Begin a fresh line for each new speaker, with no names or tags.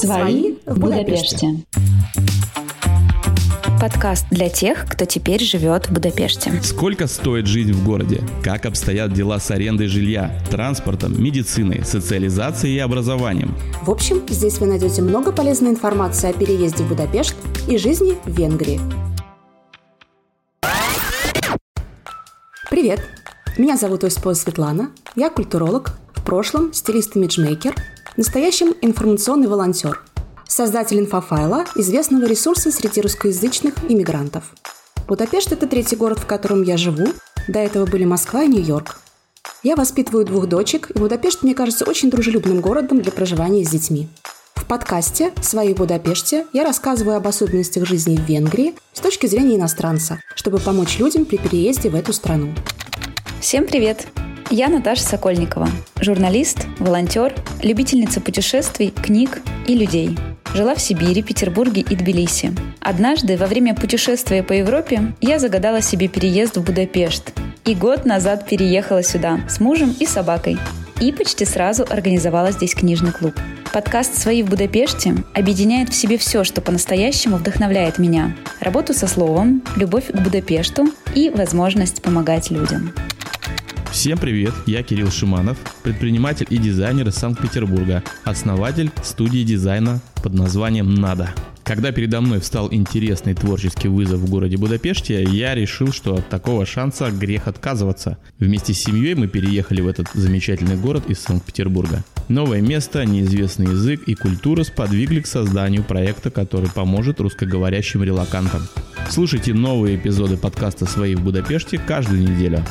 Свои в Будапеште. Подкаст для тех, кто теперь живет в Будапеште.
Сколько стоит жизнь в городе? Как обстоят дела с арендой жилья, транспортом, медициной, социализацией и образованием?
В общем, здесь вы найдете много полезной информации о переезде в Будапешт и жизни в Венгрии. Привет! Меня зовут Оспова Светлана, я культуролог, в прошлом стилист-имиджмейкер, в настоящем информационный волонтер – создатель инфофайла, известного ресурса среди русскоязычных иммигрантов. Будапешт – это третий город, в котором я живу. До этого были Москва и Нью-Йорк. Я воспитываю двух дочек, и Будапешт мне кажется очень дружелюбным городом для проживания с детьми. В подкасте «Свои в Будапеште» я рассказываю об особенностях жизни в Венгрии с точки зрения иностранца, чтобы помочь людям при переезде в эту страну.
Всем привет! Я Наташа Сокольникова, журналист, волонтер, любительница путешествий, книг и людей – Жила в Сибири, Петербурге и Тбилиси. Однажды, во время путешествия по Европе, я загадала себе переезд в Будапешт. И год назад переехала сюда с мужем и собакой. И почти сразу организовала здесь книжный клуб. Подкаст «Свои в Будапеште» объединяет в себе все, что по-настоящему вдохновляет меня. Работу со словом, любовь к Будапешту и возможность помогать людям.
Всем привет, я Кирилл Шиманов, предприниматель и дизайнер из Санкт-Петербурга, основатель студии дизайна под названием «Надо». Когда передо мной встал интересный творческий вызов в городе Будапеште, я решил, что от такого шанса грех отказываться. Вместе с семьей мы переехали в этот замечательный город из Санкт-Петербурга. Новое место, неизвестный язык и культура сподвигли к созданию проекта, который поможет русскоговорящим релакантам. Слушайте новые эпизоды подкаста «Свои в Будапеште» каждую неделю.